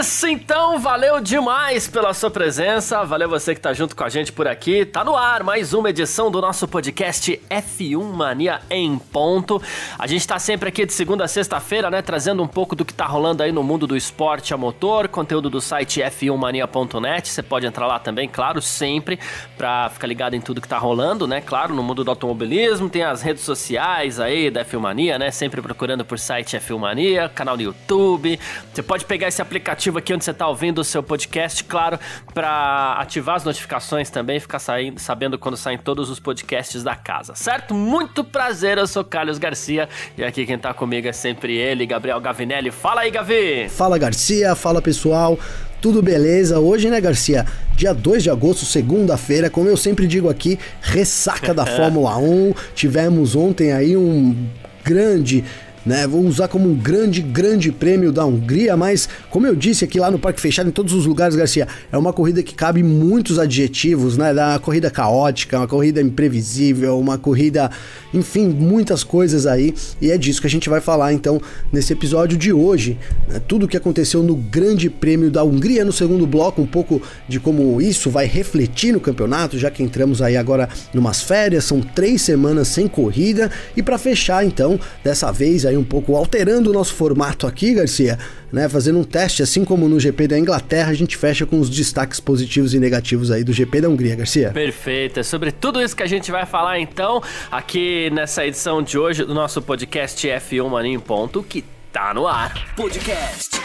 Isso então, valeu demais pela sua presença, valeu você que tá junto com a gente por aqui. Tá no ar mais uma edição do nosso podcast F1 Mania em ponto. A gente tá sempre aqui de segunda a sexta-feira, né, trazendo um pouco do que tá rolando aí no mundo do esporte a motor, conteúdo do site f1mania.net. Você pode entrar lá também, claro, sempre para ficar ligado em tudo que tá rolando, né? Claro, no mundo do automobilismo, tem as redes sociais aí da F1 Mania, né? Sempre procurando por site F1 Mania, canal no YouTube. Você pode pegar esse aplicativo aplicativo aqui onde você está ouvindo o seu podcast, claro, para ativar as notificações também ficar saindo, sabendo quando saem todos os podcasts da casa, certo? Muito prazer, eu sou Carlos Garcia e aqui quem está comigo é sempre ele, Gabriel Gavinelli. Fala aí, Gavi! Fala, Garcia, fala pessoal. Tudo beleza? Hoje, né, Garcia? Dia 2 de agosto, segunda-feira, como eu sempre digo aqui, ressaca da Fórmula 1. Tivemos ontem aí um grande né? Vou usar como um grande, grande prêmio da Hungria, mas como eu disse aqui lá no Parque Fechado, em todos os lugares, Garcia, é uma corrida que cabe muitos adjetivos, né? Da uma corrida caótica, uma corrida imprevisível, uma corrida, enfim, muitas coisas aí, e é disso que a gente vai falar então nesse episódio de hoje. Né? Tudo o que aconteceu no Grande Prêmio da Hungria no segundo bloco, um pouco de como isso vai refletir no campeonato, já que entramos aí agora numas férias, são três semanas sem corrida, e para fechar então, dessa vez aí um pouco alterando o nosso formato aqui, Garcia, né? Fazendo um teste, assim como no GP da Inglaterra, a gente fecha com os destaques positivos e negativos aí do GP da Hungria, Garcia. Perfeito. É sobre tudo isso que a gente vai falar então aqui nessa edição de hoje do nosso podcast F1 Mania em Ponto, que tá no ar. Podcast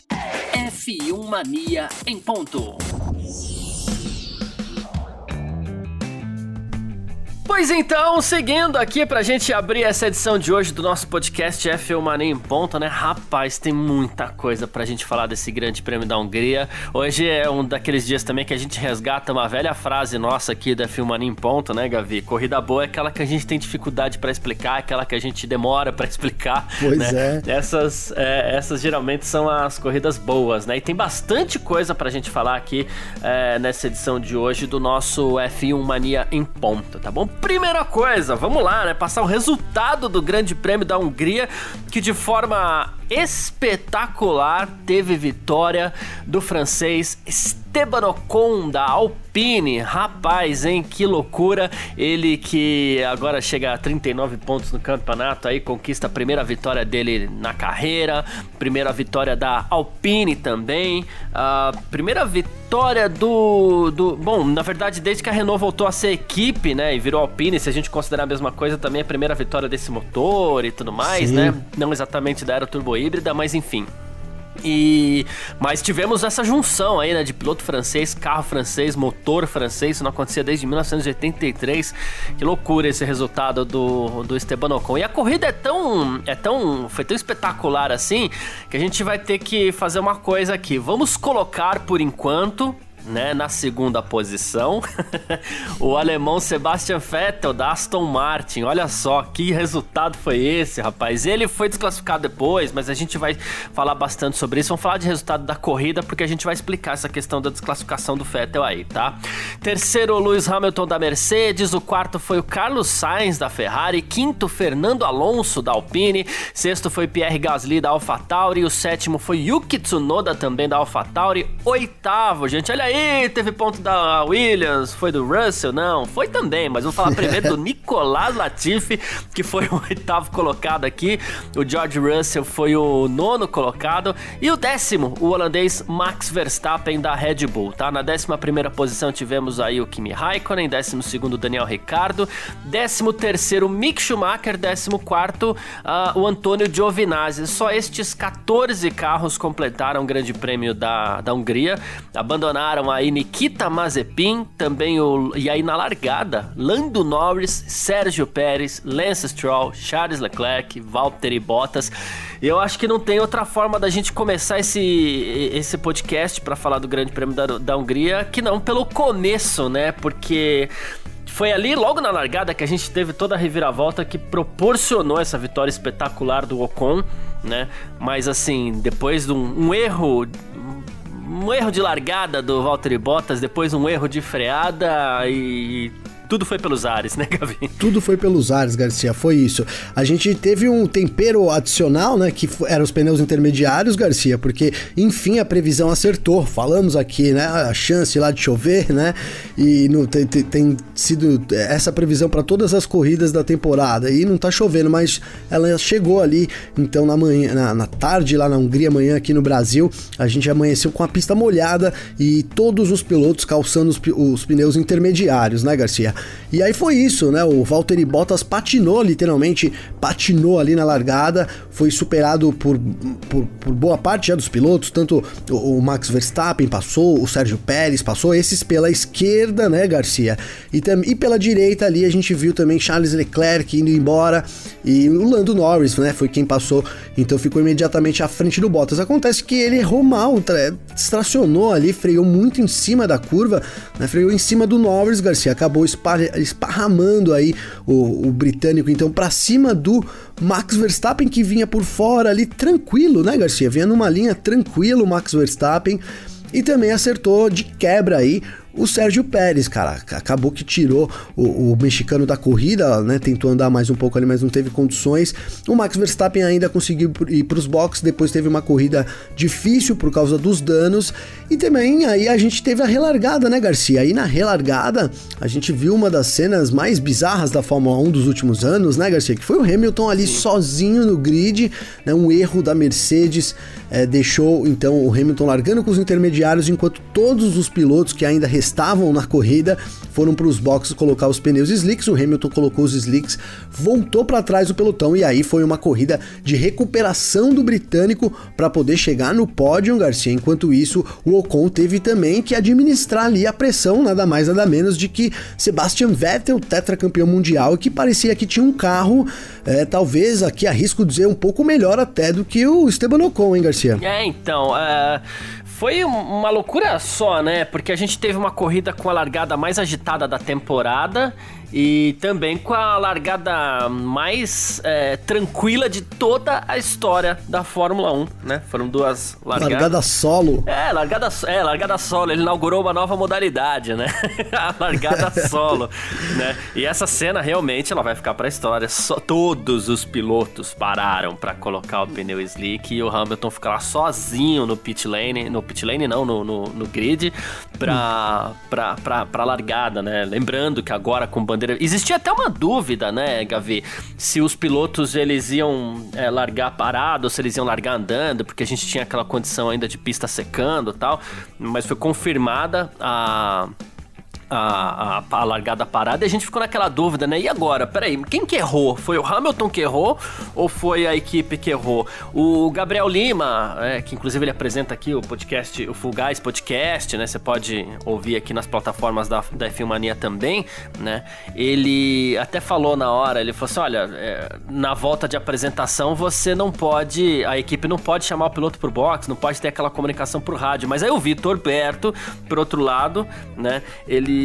F1 Mania em ponto. Pois então, seguindo aqui pra gente abrir essa edição de hoje do nosso podcast F1 Mania em Ponto, né? Rapaz, tem muita coisa pra gente falar desse grande prêmio da Hungria. Hoje é um daqueles dias também que a gente resgata uma velha frase nossa aqui da F1 Mania em Ponto, né, Gavi? Corrida boa é aquela que a gente tem dificuldade para explicar, aquela que a gente demora para explicar. Pois né? é. Essas, é, essas geralmente são as corridas boas, né? E tem bastante coisa pra gente falar aqui é, nessa edição de hoje do nosso F1 Mania em Ponto, tá bom? Primeira coisa, vamos lá, né? Passar o resultado do Grande Prêmio da Hungria, que de forma espetacular teve vitória do francês Esteban Ocon da Alpine. Rapaz, hein? Que loucura! Ele que agora chega a 39 pontos no campeonato, aí conquista a primeira vitória dele na carreira, primeira vitória da Alpine também, a primeira vitória do, do. Bom, na verdade, desde que a Renault voltou a ser equipe, né? E virou Alpine, se a gente considerar a mesma coisa, também a primeira vitória desse motor e tudo mais, Sim. né? Não exatamente da era turbo híbrida, mas enfim. E mas tivemos essa junção aí, né, de piloto francês, carro francês, motor francês, isso não acontecia desde 1983. Que loucura esse resultado do, do Esteban Ocon. E a corrida é tão é tão foi tão espetacular assim que a gente vai ter que fazer uma coisa aqui. Vamos colocar por enquanto né, na segunda posição, o alemão Sebastian Vettel da Aston Martin. Olha só que resultado foi esse, rapaz. Ele foi desclassificado depois, mas a gente vai falar bastante sobre isso. Vamos falar de resultado da corrida porque a gente vai explicar essa questão da desclassificação do Vettel aí, tá? Terceiro, Lewis Hamilton da Mercedes. O quarto foi o Carlos Sainz da Ferrari. Quinto, Fernando Alonso da Alpine. Sexto foi Pierre Gasly da AlphaTauri. O sétimo foi Yuki Tsunoda também da AlphaTauri. Oitavo, gente, olha aí aí, teve ponto da Williams, foi do Russell? Não, foi também, mas vou falar primeiro do Nicolas Latifi, que foi o oitavo colocado aqui. O George Russell foi o nono colocado. E o décimo, o holandês Max Verstappen da Red Bull, tá? Na décima primeira posição tivemos aí o Kimi Raikkonen, décimo segundo Daniel Ricciardo, décimo terceiro Mick Schumacher, décimo quarto uh, o Antônio Giovinazzi. Só estes 14 carros completaram o grande prêmio da, da Hungria, abandonaram aí Nikita Mazepin, também o e aí na largada, Lando Norris, Sérgio Pérez, Lance Stroll, Charles Leclerc, Valtteri Bottas. Eu acho que não tem outra forma da gente começar esse, esse podcast para falar do Grande Prêmio da, da Hungria que não pelo começo, né? Porque foi ali, logo na largada, que a gente teve toda a reviravolta que proporcionou essa vitória espetacular do Ocon, né? Mas assim, depois de um, um erro um erro de largada do Valtteri Bottas, depois um erro de freada e tudo foi pelos ares, né, Gavi? Tudo foi pelos ares, Garcia, foi isso. A gente teve um tempero adicional, né, que eram os pneus intermediários, Garcia, porque, enfim, a previsão acertou. Falamos aqui, né, a chance lá de chover, né, e no, tem, tem, sido essa previsão para todas as corridas da temporada. E não tá chovendo, mas ela chegou ali, então, na manhã, na, na tarde, lá na Hungria, amanhã aqui no Brasil, a gente amanheceu com a pista molhada e todos os pilotos calçando os, os pneus intermediários, né, Garcia? E aí foi isso, né? O Valtteri Bottas patinou, literalmente patinou ali na largada, foi superado por, por, por boa parte já dos pilotos, tanto o, o, Max Verstappen passou, o Sérgio Pérez passou, esses pela esquerda, né, Garcia? E, tam, e pela direita ali a gente viu também Charles Leclerc indo embora e o Lando Norris, né, foi quem passou, então ficou imediatamente à frente do Bottas. Acontece que ele errou mal, estacionou ali, freou muito em cima da curva, né, freou em cima do Norris, Garcia, acabou espalhando esparramando aí o, o britânico, então, para cima do Max Verstappen, que vinha por fora ali tranquilo, né, Garcia? Vinha numa linha tranquilo, Max Verstappen. E também acertou de quebra aí o Sérgio Pérez, cara, acabou que tirou o, o, mexicano da corrida, né? Tentou andar mais um pouco ali, mas não teve condições. O Max Verstappen ainda conseguiu ir para os boxes, depois teve uma corrida difícil por causa dos danos. E também aí a gente teve a relargada, né, Garcia? Aí na relargada a gente viu uma das cenas mais bizarras da Fórmula 1 dos últimos anos, né, Garcia? Que foi o Hamilton ali sozinho no grid, né? Um erro da Mercedes é, deixou então o Hamilton largando com os intermediários, enquanto todos os pilotos que ainda estavam na corrida foram para os boxes colocar os pneus slicks. O Hamilton colocou os slicks, voltou para trás do pelotão e aí foi uma corrida de recuperação do britânico para poder chegar no pódio, Garcia. Enquanto isso, o Ocon teve também que administrar ali a pressão, nada mais nada menos de que Sebastian Vettel, tetracampeão mundial, que parecia que tinha um carro, é, talvez aqui arrisco dizer um pouco melhor até do que o Esteban Ocon, hein, Garcia? É, então, uh, foi uma loucura só, né? Porque a gente teve uma corrida com a largada mais agitada da temporada e também com a largada mais é, tranquila de toda a história da Fórmula 1, né? Foram duas largadas. Largada solo. É, largada, é, largada solo. Ele inaugurou uma nova modalidade, né? a largada solo, né? E essa cena realmente ela vai ficar para a história. Só, todos os pilotos pararam para colocar o pneu slick e o Hamilton ficou lá sozinho no pit lane, no pit lane não, no, no, no grid, pra, pra largada, né? Lembrando que agora com bandeira bandeira. Existia até uma dúvida, né, Gavi? Se os pilotos eles iam é, largar parado se eles iam largar andando, porque a gente tinha aquela condição ainda de pista secando tal. Mas foi confirmada a a, a, a, largada parada e a gente ficou naquela dúvida, né? E agora? Peraí, quem que errou? Foi o Hamilton que errou ou foi a equipe que errou? O Gabriel Lima, é, que inclusive ele apresenta aqui o podcast, o Full Guys Podcast, né? Você pode ouvir aqui nas plataformas da, da F1 Mania também, né? Ele até falou na hora, ele falou assim, olha, é, na volta de apresentação você não pode, a equipe não pode chamar o piloto pro box, não pode ter aquela comunicação por rádio, mas aí o Vitor Berto, por outro lado, né? Ele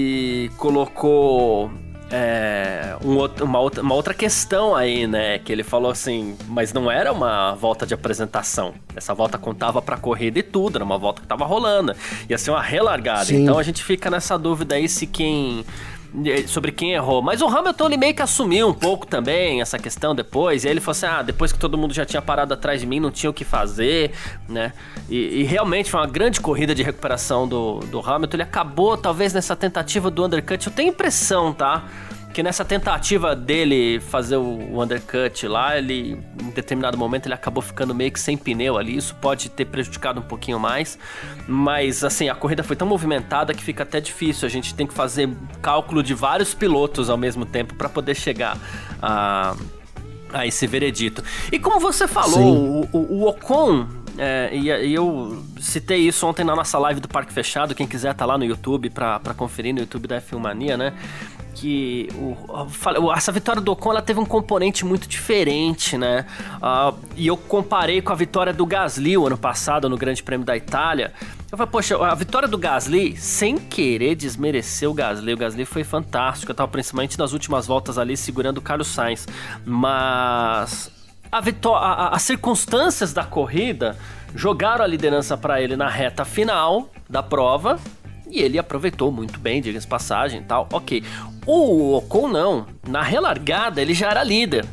colocou é, um outro, uma, outra, uma outra questão aí, né? Que ele falou assim, mas não era uma volta de apresentação. Essa volta contava pra corrida e tudo, era uma volta que tava rolando. Ia ser uma relargada. Sim. Então a gente fica nessa dúvida aí se quem sobre quem errou. Mas o Hamilton ele meio que assumiu um pouco também essa questão depois. E aí ele falou assim: ah, depois que todo mundo já tinha parado atrás de mim, não tinha o que fazer, né? E, e realmente foi uma grande corrida de recuperação do, do Hamilton. Ele acabou, talvez, nessa tentativa do undercut. Eu tenho impressão, tá? Que nessa tentativa dele fazer o undercut lá, ele em determinado momento ele acabou ficando meio que sem pneu ali, isso pode ter prejudicado um pouquinho mais, mas assim, a corrida foi tão movimentada que fica até difícil, a gente tem que fazer cálculo de vários pilotos ao mesmo tempo para poder chegar a a esse veredito. E como você falou, o, o, o, Ocon, é, e, e, eu citei isso ontem na nossa live do Parque Fechado, quem quiser tá lá no YouTube para conferir no YouTube da F1 Mania, né? Que o, essa vitória do Ocon ela teve um componente muito diferente, né? Uh, e eu comparei com a vitória do Gasly o ano passado no Grande Prêmio da Itália, Eu falei, poxa, a vitória do Gasly, sem querer desmerecer o Gasly, o Gasly foi fantástico, tava principalmente nas últimas voltas ali segurando o Carlos Sainz, mas a vitória, as circunstâncias da corrida jogaram a liderança para ele na reta final da prova e ele aproveitou muito bem, diga-se passagem e tal, ok. O Ocon não, na relargada ele já era líder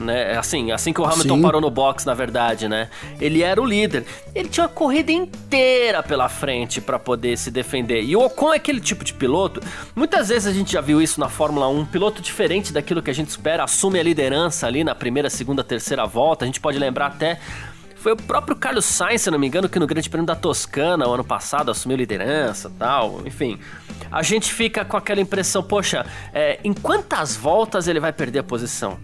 né? Assim, assim que o Hamilton Sim. parou no box, na verdade, né? Ele era o líder. Ele tinha uma corrida inteira pela frente para poder se defender. E o Ocon é aquele tipo de piloto. Muitas vezes a gente já viu isso na Fórmula 1, um piloto diferente daquilo que a gente espera, assume a liderança ali na primeira, segunda, terceira volta. A gente pode lembrar até foi o próprio Carlos Sainz, se não me engano, que no Grande Prêmio da Toscana, o ano passado, assumiu liderança tal. Enfim, a gente fica com aquela impressão, poxa, é, em quantas voltas ele vai perder a posição?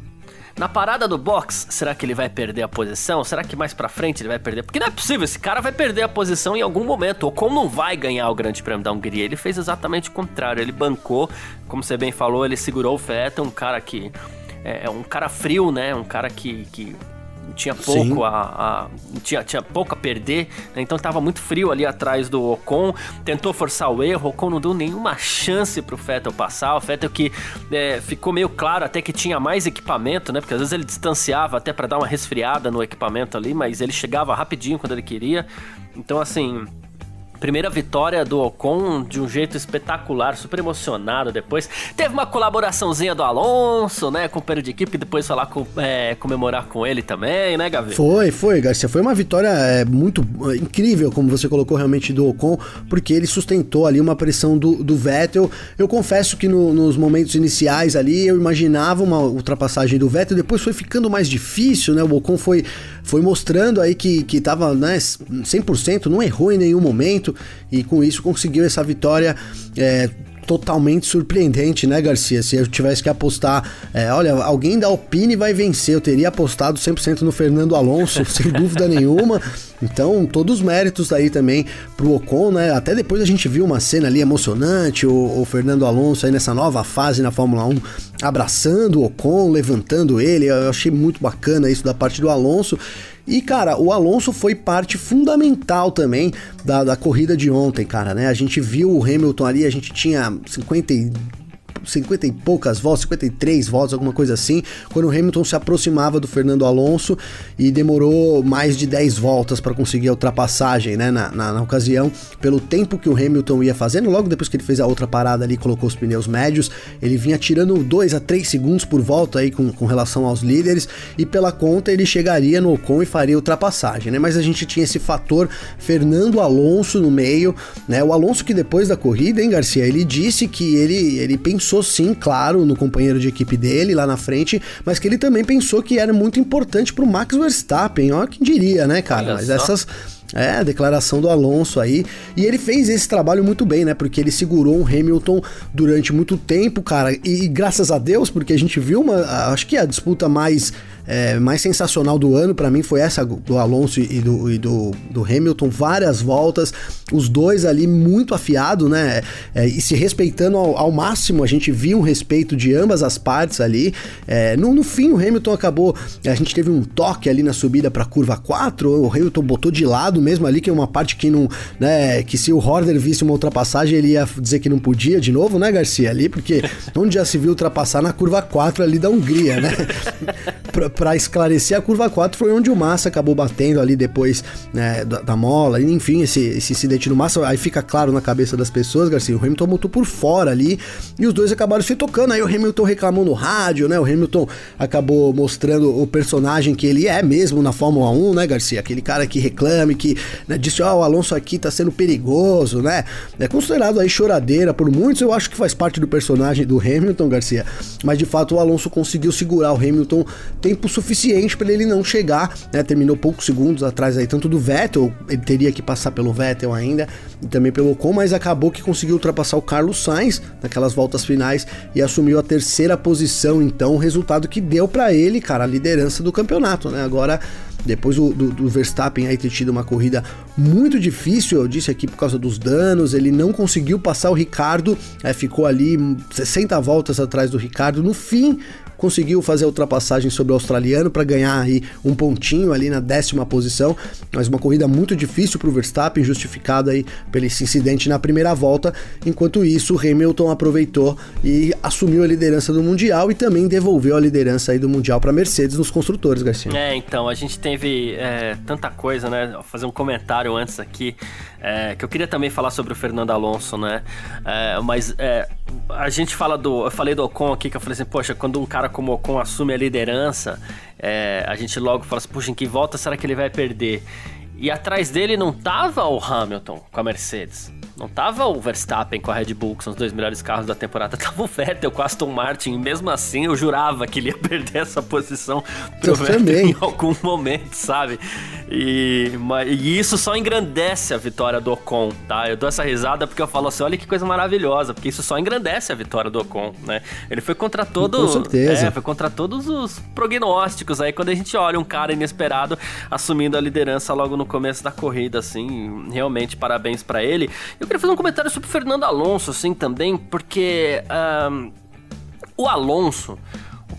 Na parada do box, será que ele vai perder a posição? Será que mais pra frente ele vai perder? Porque não é possível, esse cara vai perder a posição em algum momento. Ou como não vai ganhar o Grande Prêmio da Hungria, ele fez exatamente o contrário. Ele bancou, como você bem falou, ele segurou o Vettel, um cara que é, é um cara frio, né? Um cara que, que tinha pouco a, a, tinha, tinha pouco a perder, né? então estava muito frio ali atrás do Ocon, tentou forçar o erro, o Ocon não deu nenhuma chance pro Vettel passar, o Vettel que é, ficou meio claro até que tinha mais equipamento, né? Porque às vezes ele distanciava até para dar uma resfriada no equipamento ali, mas ele chegava rapidinho quando ele queria. Então assim, Primeira vitória do Ocon de um jeito espetacular, super emocionado depois. Teve uma colaboraçãozinha do Alonso, né, com o de equipe, depois falar com, é, comemorar com ele também, né, Gavi? Foi, foi, Garcia. Foi uma vitória é, muito é, incrível, como você colocou realmente do Ocon, porque ele sustentou ali uma pressão do, do Vettel. Eu confesso que no, nos momentos iniciais ali eu imaginava uma ultrapassagem do Vettel, depois foi ficando mais difícil, né? O Ocon foi, foi mostrando aí que, que tava né, 100%, não errou em nenhum momento e com isso conseguiu essa vitória. É, totalmente surpreendente, né, Garcia? Se eu tivesse que apostar, é, olha, alguém da Alpine vai vencer, eu teria apostado 100% no Fernando Alonso, sem dúvida nenhuma. Então, todos os méritos aí também pro Ocon, né? Até depois a gente viu uma cena ali emocionante, o, o Fernando Alonso aí nessa nova fase na Fórmula 1, abraçando o Ocon, levantando ele. Eu achei muito bacana isso da parte do Alonso. E, cara, o Alonso foi parte fundamental também da, da corrida de ontem, cara, né? A gente viu o Hamilton ali, a gente tinha 50 50 e poucas voltas, 53 voltas, alguma coisa assim, quando o Hamilton se aproximava do Fernando Alonso e demorou mais de 10 voltas para conseguir a ultrapassagem, né, na, na, na, ocasião, pelo tempo que o Hamilton ia fazendo, logo depois que ele fez a outra parada ali, colocou os pneus médios, ele vinha tirando 2 a 3 segundos por volta aí com, com relação aos líderes, e pela conta ele chegaria no Ocon e faria ultrapassagem, né, mas a gente tinha esse fator Fernando Alonso no meio, né, o Alonso que depois da corrida, hein, Garcia, ele disse que ele, ele pensou pensou sim, claro, no companheiro de equipe dele lá na frente, mas que ele também pensou que era muito importante pro Max Verstappen. Ó, quem diria, né, cara? Olha mas só. essas. É, a declaração do Alonso aí. E ele fez esse trabalho muito bem, né? Porque ele segurou um Hamilton durante muito tempo, cara. E, e graças a Deus, porque a gente viu uma. Acho que a disputa mais é, mais sensacional do ano para mim foi essa do Alonso e do, e do, do, Hamilton, várias voltas, os dois ali muito afiado, né? É, e se respeitando ao, ao, máximo, a gente viu um respeito de ambas as partes ali. É, no, no, fim, o Hamilton acabou. A gente teve um toque ali na subida para curva 4, o Hamilton botou de lado mesmo ali, que é uma parte que não. Né, que se o Horner visse uma ultrapassagem, ele ia dizer que não podia de novo, né, Garcia? Ali, porque onde já se viu ultrapassar na curva 4 ali da Hungria, né? para esclarecer, a curva 4 foi onde o Massa acabou batendo ali depois né, da, da, mola, enfim, esse, esse incidente no Massa, aí fica claro na cabeça das pessoas, Garcia, o Hamilton botou por fora ali e os dois acabaram se tocando, aí o Hamilton reclamou no rádio, né, o Hamilton acabou mostrando o personagem que ele é mesmo na Fórmula 1, né, Garcia, aquele cara que reclame, que né, disse, ó, oh, o Alonso aqui tá sendo perigoso, né, é considerado aí choradeira por muitos, eu acho que faz parte do personagem do Hamilton, Garcia, mas de fato o Alonso conseguiu segurar o Hamilton tempo tempo suficiente para ele não chegar, né? Terminou poucos segundos atrás aí, tanto do Vettel, ele teria que passar pelo Vettel ainda, e também pelo Ocon, mas acabou que conseguiu ultrapassar o Carlos Sainz naquelas voltas finais e assumiu a terceira posição, então, o resultado que deu para ele, cara, a liderança do campeonato, né? Agora depois do, do, do, Verstappen aí ter tido uma corrida muito difícil, eu disse aqui por causa dos danos, ele não conseguiu passar o Ricardo, é, ficou ali 60 voltas atrás do Ricardo. No fim, conseguiu fazer a ultrapassagem sobre o australiano para ganhar aí um pontinho ali na décima posição, mas uma corrida muito difícil para o Verstappen, justificada aí pelo incidente na primeira volta. Enquanto isso, Hamilton aproveitou e assumiu a liderança do Mundial e também devolveu a liderança aí do Mundial para Mercedes nos construtores, Garcia. É, então, a gente teve é, tanta coisa, né? Vou fazer um comentário antes aqui. É, que eu queria também falar sobre o Fernando Alonso, né? É, mas é, a gente fala do. Eu falei do Ocon aqui, que eu falei assim, poxa, quando um cara como o Ocon assume a liderança, é, a gente logo fala assim, puxa, em que volta será que ele vai perder? E atrás dele não tava o Hamilton com a Mercedes. Não tava o Verstappen com a Red Bull, que são os dois melhores carros da temporada. Tava o Vettel com a Aston Martin. E mesmo assim, eu jurava que ele ia perder essa posição pro eu Vettel também. em algum momento, sabe? E, e, isso só engrandece a vitória do Ocon, tá? Eu dou essa risada porque eu falo assim, olha que coisa maravilhosa, porque isso só engrandece a vitória do Ocon, né? Ele foi contra todo... Com certeza. É, foi contra todos os prognósticos aí, quando a gente olha um cara inesperado assumindo a liderança logo no começo da corrida, assim, realmente parabéns para ele. Eu queria fazer um comentário sobre o Fernando Alonso, assim, também, porque um, o Alonso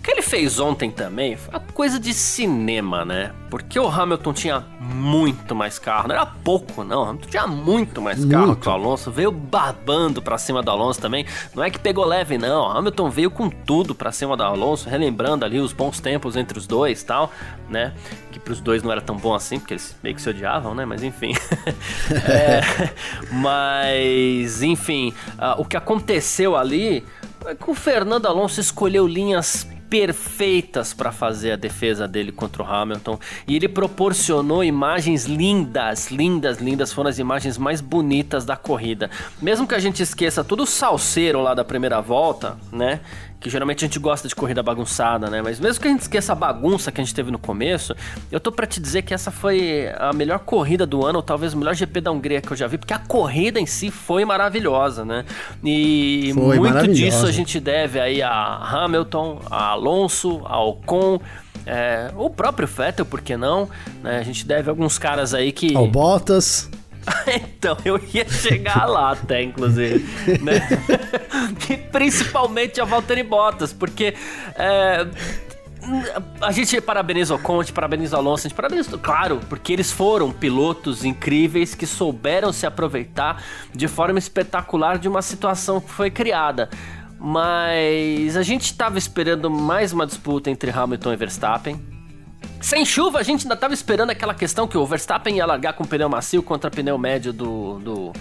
que ele fez ontem também foi uma coisa de cinema, né? Porque o Hamilton tinha muito mais carro, não era pouco, não. O Hamilton tinha muito mais muito. carro que o Alonso. Veio babando pra cima do Alonso também. Não é que pegou leve, não. O Hamilton veio com tudo pra cima do Alonso, relembrando ali os bons tempos entre os dois tal, né? Que pros dois não era tão bom assim, porque eles meio que se odiavam, né? Mas enfim. é, mas, enfim, uh, o que aconteceu ali é que o Fernando Alonso escolheu linhas perfeitas para fazer a defesa dele contra o Hamilton e ele proporcionou imagens lindas, lindas, lindas, foram as imagens mais bonitas da corrida. Mesmo que a gente esqueça todo o salseiro lá da primeira volta, né? Que geralmente a gente gosta de corrida bagunçada, né? Mas mesmo que a gente esqueça a bagunça que a gente teve no começo, eu tô para te dizer que essa foi a melhor corrida do ano, ou talvez o melhor GP da Hungria que eu já vi, porque a corrida em si foi maravilhosa, né? E foi muito disso a gente deve aí a Hamilton, a Alonso, a Ocon, é, o próprio Vettel, por que não? Né? A gente deve alguns caras aí que. Ao Bottas. então, eu ia chegar lá até, inclusive, né? e principalmente a Valtteri Bottas, porque é, a gente parabeniza o Conte, parabeniza o Alonso, a gente parabeniza, claro, porque eles foram pilotos incríveis que souberam se aproveitar de forma espetacular de uma situação que foi criada. Mas a gente estava esperando mais uma disputa entre Hamilton e Verstappen sem chuva, a gente ainda tava esperando aquela questão que o Verstappen ia largar com pneu macio contra pneu médio do, do,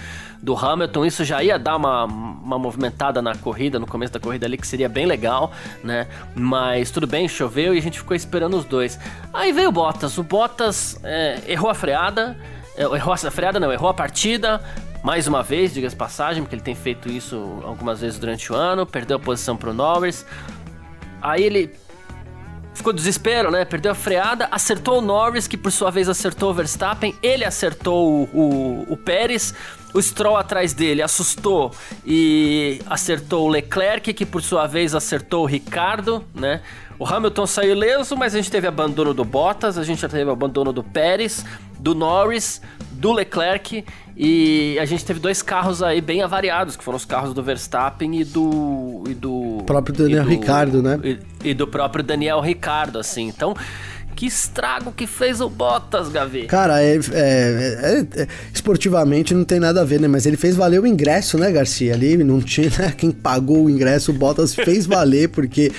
do Hamilton. Isso já ia dar uma, uma movimentada na corrida, no começo da corrida ali, que seria bem legal, né? Mas tudo bem, choveu e a gente ficou esperando os dois. Aí veio o Bottas. O Bottas é, errou a freada. É, errou a freada, não, errou a partida. Mais uma vez, diga-se passagem, porque ele tem feito isso algumas vezes durante o ano. Perdeu a posição pro Norris. Aí ele ficou desespero, né? Perdeu a freada, acertou o Norris, que por sua vez acertou o Verstappen, ele acertou o, o, o Pérez, o Stroll atrás dele assustou e acertou o Leclerc, que por sua vez acertou o Ricardo, né? O Hamilton saiu ileso, mas a gente teve abandono do Bottas, a gente já teve abandono do Pérez, do Norris, do Leclerc e a gente teve dois carros aí bem avariados, que foram os carros do Verstappen e do. E do próprio Daniel do, Ricardo, né? E, e, do próprio Daniel Ricardo, assim. Então. Que estrago que fez o Bottas, Gavi. Cara, é, é, é, é, esportivamente não tem nada a ver, né? Mas ele fez valer o ingresso, né, Garcia? Ali não tinha né? quem pagou o ingresso, o Bottas fez valer, porque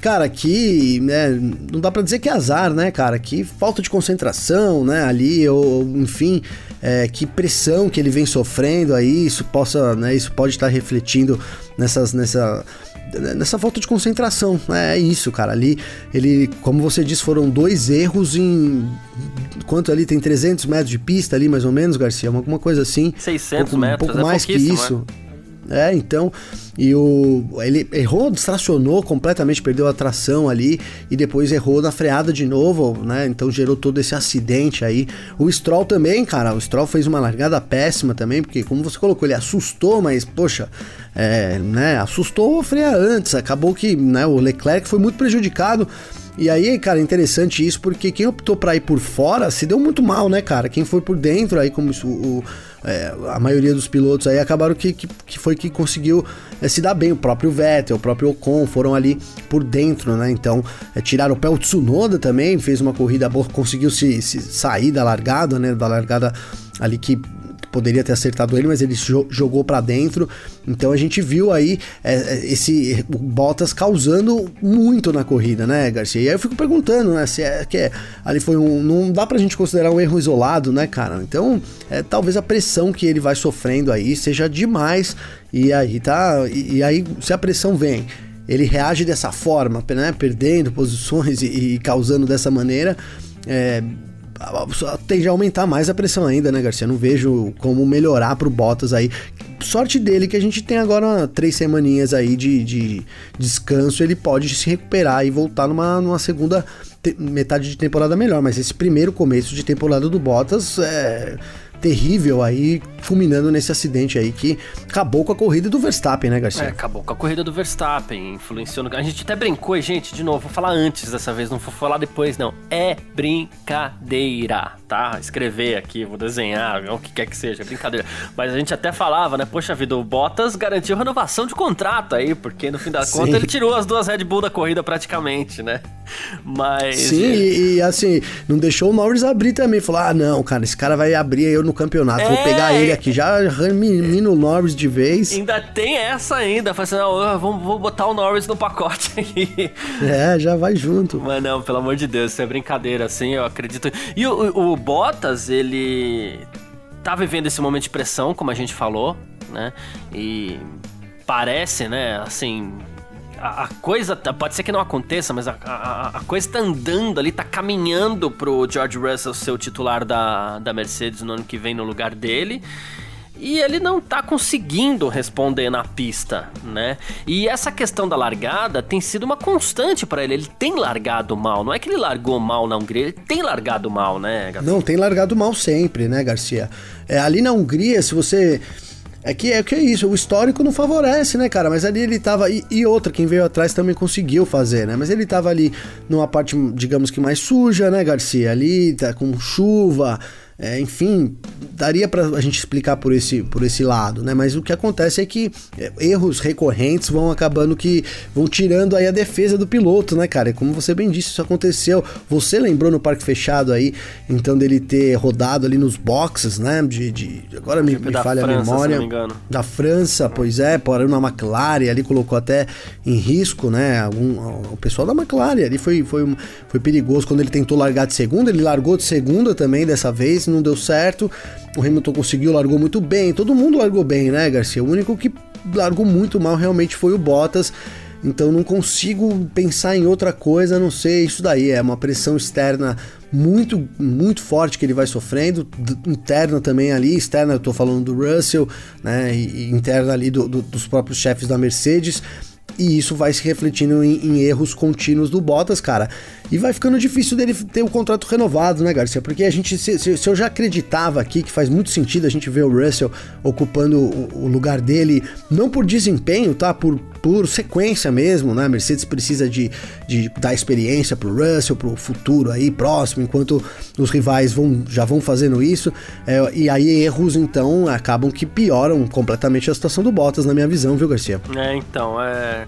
cara, que, né, não dá para dizer que é azar, né, cara, que falta de concentração, né, ali, ou, enfim, é, que pressão que ele vem sofrendo aí, isso possa, né, isso pode estar refletindo nessas, nessa, nessa falta de concentração, né, é isso, cara, ali, ele, como você disse, foram dois erros em, quanto ali, tem 300 metros de pista ali, mais ou menos, Garcia, alguma coisa assim. 600 pouco, metros, um pouco é mais que isso. É, então, e o ele errou, distracionou completamente, perdeu a tração ali e depois errou na freada de novo, né? Então gerou todo esse acidente aí. O Stroll também, cara, o Stroll fez uma largada péssima também, porque como você colocou, ele assustou, mas poxa, é, né, assustou o freia antes, acabou que, né, o Leclerc foi muito prejudicado E aí, cara, interessante isso, porque quem optou pra ir por fora se deu muito mal, né, cara? Quem foi por dentro, aí como o, é, a maioria dos pilotos aí acabaram que, que, que foi que conseguiu é, se dar bem. O próprio Vettel, o próprio Ocon foram ali por dentro, né? Então, é, tiraram o pé. O Tsunoda também fez uma corrida boa, conseguiu se, se sair da largada, né? Da largada ali que poderia ter acertado ele, mas ele jogou para dentro. Então a gente viu aí é, é esse Bottas causando muito na corrida, né, Garcia? E aí eu fico perguntando, né, se é que é, ali foi um. Não dá pra gente considerar um erro isolado, né, cara? Então, é, talvez a pressão que ele vai sofrendo aí seja demais. E aí tá. E, e aí, se a pressão vem ele reage dessa forma, né, perdendo posições e, e causando dessa maneira, é, tende a aumentar mais a pressão ainda, né, Garcia? Não vejo como melhorar pro Bottas aí. Sorte dele que a gente tem agora três semaninhas aí de, de descanso, ele pode se recuperar e voltar numa, numa segunda metade de temporada melhor. Mas esse primeiro começo de temporada do Bottas é terrível aí, fulminando nesse acidente aí que acabou com a corrida do Verstappen, né, Garcia? É, acabou com a corrida do Verstappen, influenciou no... A gente até brincou, gente, de novo, vou falar antes dessa vez, não vou falar depois, não. É brincadeira, tá? Escrever aqui, vou desenhar, o que quer que seja, é brincadeira. Mas a gente até falava, né, poxa vida, o Bottas garantiu renovação de contrato aí, porque no fim das contas ele tirou as duas Red Bull da corrida praticamente, né? Mas... Sim, e, e assim, não deixou o Norris abrir também, falou, ah, não, cara, esse cara vai abrir eu no campeonato. É... Vou pegar ele aqui, já ramino o Norris de vez. Ainda tem essa ainda. Falei assim, não, vou, vou botar o Norris no pacote aqui. É, já vai junto. Mas não, pelo amor de Deus, isso é brincadeira, assim, eu acredito. E o, o Bottas, ele tá vivendo esse momento de pressão, como a gente falou, né? E parece, né, assim, a, a, coisa, tá, pode ser que não aconteça, mas a, a, a, coisa tá andando ali, tá caminhando pro George Russell ser o titular da, da Mercedes no ano que vem no lugar dele. E ele não tá conseguindo responder na pista, né? E essa questão da largada tem sido uma constante para ele. Ele tem largado mal. Não é que ele largou mal na Hungria, ele tem largado mal, né, Garcia? Não, tem largado mal sempre, né, Garcia? É, ali na Hungria, se você é que é que é isso, o histórico não favorece, né, cara? Mas ali ele tava. E, e, outra, quem veio atrás também conseguiu fazer, né? Mas ele tava ali numa parte, digamos que mais suja, né, Garcia? Ali, tá com chuva. É, enfim, daria para a gente explicar por esse, por esse lado, né? Mas o que acontece é que é, erros recorrentes vão acabando que vão tirando aí a defesa do piloto, né, cara? E como você bem disse, isso aconteceu. Você lembrou no parque fechado aí, então dele ter rodado ali nos boxes, né? De, de agora me, me falha França, a memória. Da França, pois é, parou na McLaren, ali colocou até em risco, né? Algum, o pessoal da McLaren ali foi, foi, foi perigoso quando ele tentou largar de segunda, ele largou de segunda também dessa vez não deu certo. O Hamilton conseguiu, largou muito bem. Todo mundo largou bem, né, Garcia? O único que largou muito mal realmente foi o Bottas. Então não consigo pensar em outra coisa, não sei, isso daí é uma pressão externa muito muito forte que ele vai sofrendo, interna também ali, externa eu tô falando do Russell, né, e interna ali do, do, dos próprios chefes da Mercedes e isso vai se refletindo em, em, erros contínuos do Bottas, cara. E vai ficando difícil dele ter o contrato renovado, né, Garcia? Porque a gente, se, se, eu já acreditava aqui que faz muito sentido a gente ver o Russell ocupando o, o lugar dele, não por desempenho, tá? Por, por sequência mesmo, né? A Mercedes precisa de, de dar experiência pro Russell, pro futuro aí próximo, enquanto os rivais vão, já vão fazendo isso. É, e aí erros, então, acabam que pioram completamente a situação do Bottas, na minha visão, viu, Garcia? É, então, é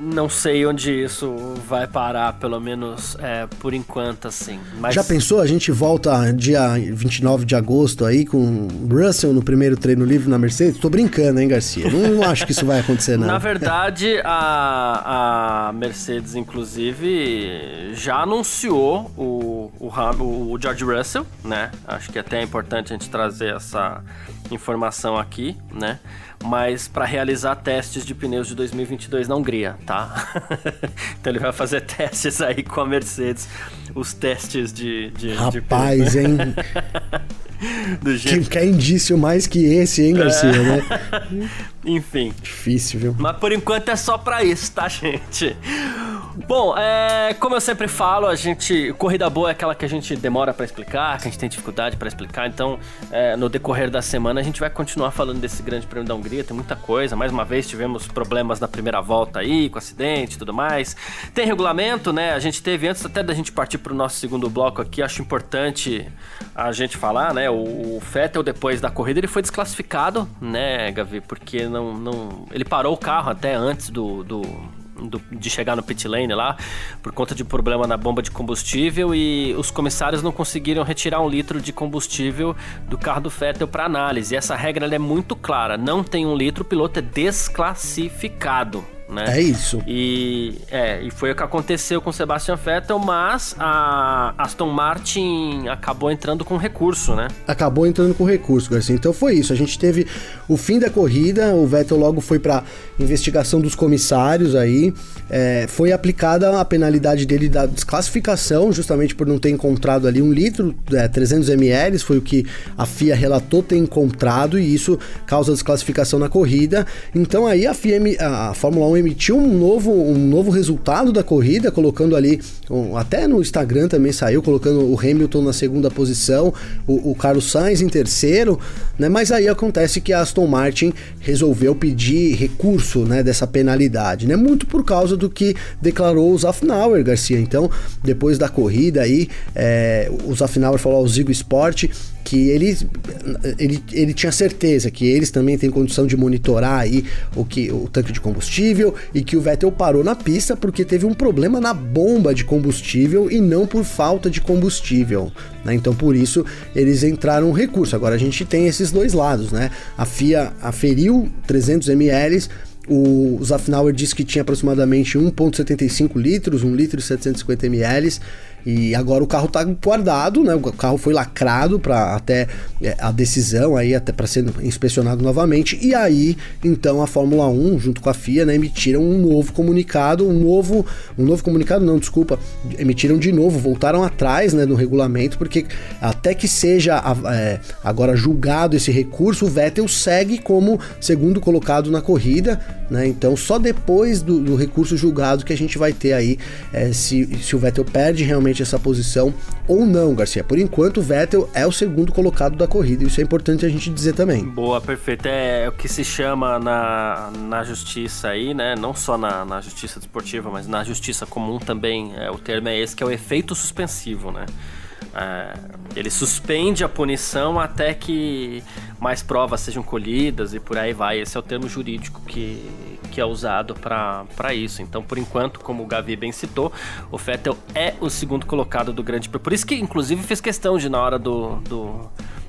não sei onde isso vai parar, pelo menos é, por enquanto, assim. Mas... Já pensou? A gente volta dia 29 de agosto aí com Russell no primeiro treino livre na Mercedes? Tô brincando, hein, Garcia? Não, não acho que isso vai acontecer, não. Na verdade, a, a Mercedes, inclusive, já anunciou o, o, o George Russell, né? Acho que até é importante a gente trazer essa informação aqui, né? Mas para realizar testes de pneus de 2022 na Hungria, tá? então ele vai fazer testes aí com a Mercedes, os testes de. de Rapaz, de... hein? Do jeito... Que, quer indício mais que esse, hein, Garcia, é. né? Enfim. Difícil, viu? Mas por enquanto é só pra isso, tá, gente? Bom, é, como eu sempre falo, a gente. Corrida boa é aquela que a gente demora para explicar, que a gente tem dificuldade para explicar. Então, é, no decorrer da semana, a gente vai continuar falando desse grande prêmio da Hungria. Tem muita coisa. Mais uma vez, tivemos problemas na primeira volta aí, com acidente e tudo mais. Tem regulamento, né? A gente teve, antes até da gente partir pro nosso segundo bloco aqui, acho importante a gente falar, né? O, o Vettel, depois da corrida, ele foi desclassificado, né, Gavi? Porque não, não. Ele parou o carro até antes do, do do, de chegar no pit lane lá, por conta de problema na bomba de combustível e os comissários não conseguiram retirar um litro de combustível do carro do Vettel para análise. E essa regra é muito clara: não tem um litro, o piloto é desclassificado né? É isso. E, é, e foi o que aconteceu com o Sebastian Vettel, mas a Aston Martin acabou entrando com recurso, né? Acabou entrando com recurso, Garcia. Então foi isso. A gente teve o fim da corrida, o Vettel logo foi para investigação dos comissários aí. É, foi aplicada a penalidade dele da desclassificação, justamente por não ter encontrado ali um litro, é, 300 ml, foi o que a FIA relatou ter encontrado, e isso causa desclassificação na corrida. Então aí a FIA, a Fórmula 1 emitiu um novo, um novo resultado da corrida, colocando ali, um, até no Instagram também saiu, colocando o Hamilton na segunda posição, o, o Carlos Sainz em terceiro, né? Mas aí acontece que a Aston Martin resolveu pedir recurso, né, dessa penalidade, né? Muito por causa do que declarou o Zafnauer, Garcia. Então, depois da corrida aí, é, o Zafnauer falou ao Zigo Sport que ele, ele, ele tinha certeza que eles também têm condição de monitorar aí o, que, o tanque de combustível e que o Vettel parou na pista porque teve um problema na bomba de combustível e não por falta de combustível. Né? Então por isso eles entraram recurso. Agora a gente tem esses dois lados, né? A FIA aferiu 300 ml o Zafnauer disse que tinha aproximadamente 1,75 litros, 1 litro e 750 ml. E agora o carro está guardado, né? O carro foi lacrado para até é, a decisão aí até para ser inspecionado novamente. E aí, então a Fórmula 1 junto com a FIA, né, emitiram um novo comunicado, um novo, um novo comunicado, não, desculpa, emitiram de novo, voltaram atrás, né, no regulamento, porque até que seja é, agora julgado esse recurso, o Vettel segue como segundo colocado na corrida, né? Então só depois do, do recurso julgado que a gente vai ter aí é, se, se o Vettel perde realmente essa posição ou não, Garcia. Por enquanto, o Vettel é o segundo colocado da corrida, isso é importante a gente dizer também. Boa, perfeito. É o que se chama na, na justiça aí, né? Não só na, na justiça desportiva, mas na justiça comum também. É, o termo é esse, que é o efeito suspensivo, né? É, ele suspende a punição até que mais provas sejam colhidas e por aí vai. Esse é o termo jurídico que, que é usado para isso. Então, por enquanto, como o Gavi bem citou, o Vettel é o segundo colocado do Grande Prêmio. Por isso que, inclusive, fez questão de, na hora do, do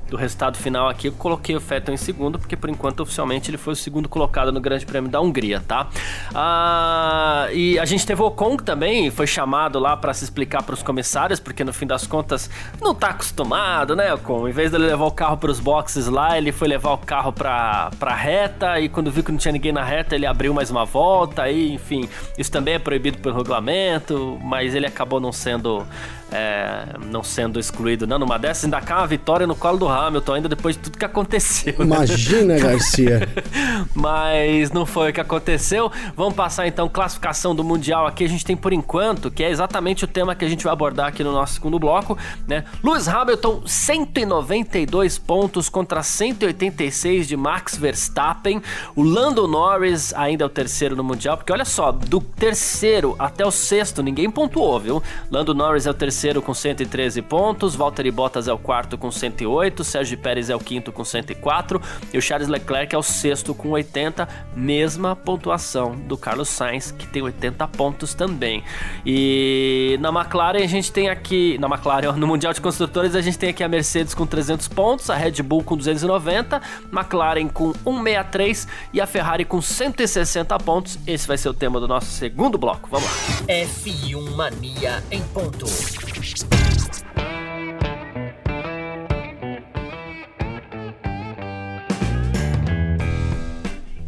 do resultado final aqui, eu coloquei o Vettel em segundo, porque por enquanto oficialmente ele foi o segundo colocado no Grande Prêmio da Hungria, tá? Ah, e a gente teve o Ocon também, foi chamado lá para se explicar para os comissários, porque no fim das contas não tá acostumado, né, Ocon? Em vez dele levar o carro para os boxes lá, ele foi levar o carro para para reta e quando viu que não tinha ninguém na reta, ele abriu mais uma volta e, enfim, isso também é proibido pelo regulamento, mas ele acabou não sendo é, não sendo excluído, não. Numa dessas, ainda cá uma vitória no colo do Hamilton, ainda depois de tudo que aconteceu. Né? Imagina, Garcia. Mas não foi o que aconteceu. Vamos passar então classificação do Mundial aqui. A gente tem por enquanto, que é exatamente o tema que a gente vai abordar aqui no nosso segundo bloco, né? Lewis Hamilton, 192 pontos contra 186 de Max Verstappen. O Lando Norris ainda é o terceiro no Mundial, porque olha só, do terceiro até o sexto, ninguém pontuou, viu? Lando Norris é o terceiro terceiro com 113 pontos, Valtteri Bottas é o quarto com 108, Sérgio Pérez é o quinto com 104 e o Charles Leclerc é o sexto com 80, mesma pontuação do Carlos Sainz, que tem 80 pontos também. E na McLaren a gente tem aqui, na McLaren, no Mundial de Construtores a gente tem aqui a Mercedes com 300 pontos, a Red Bull com 290, McLaren com 163 e a Ferrari com 160 pontos. Esse vai ser o tema do nosso segundo bloco. Vamos lá. F1 Mania em ponto.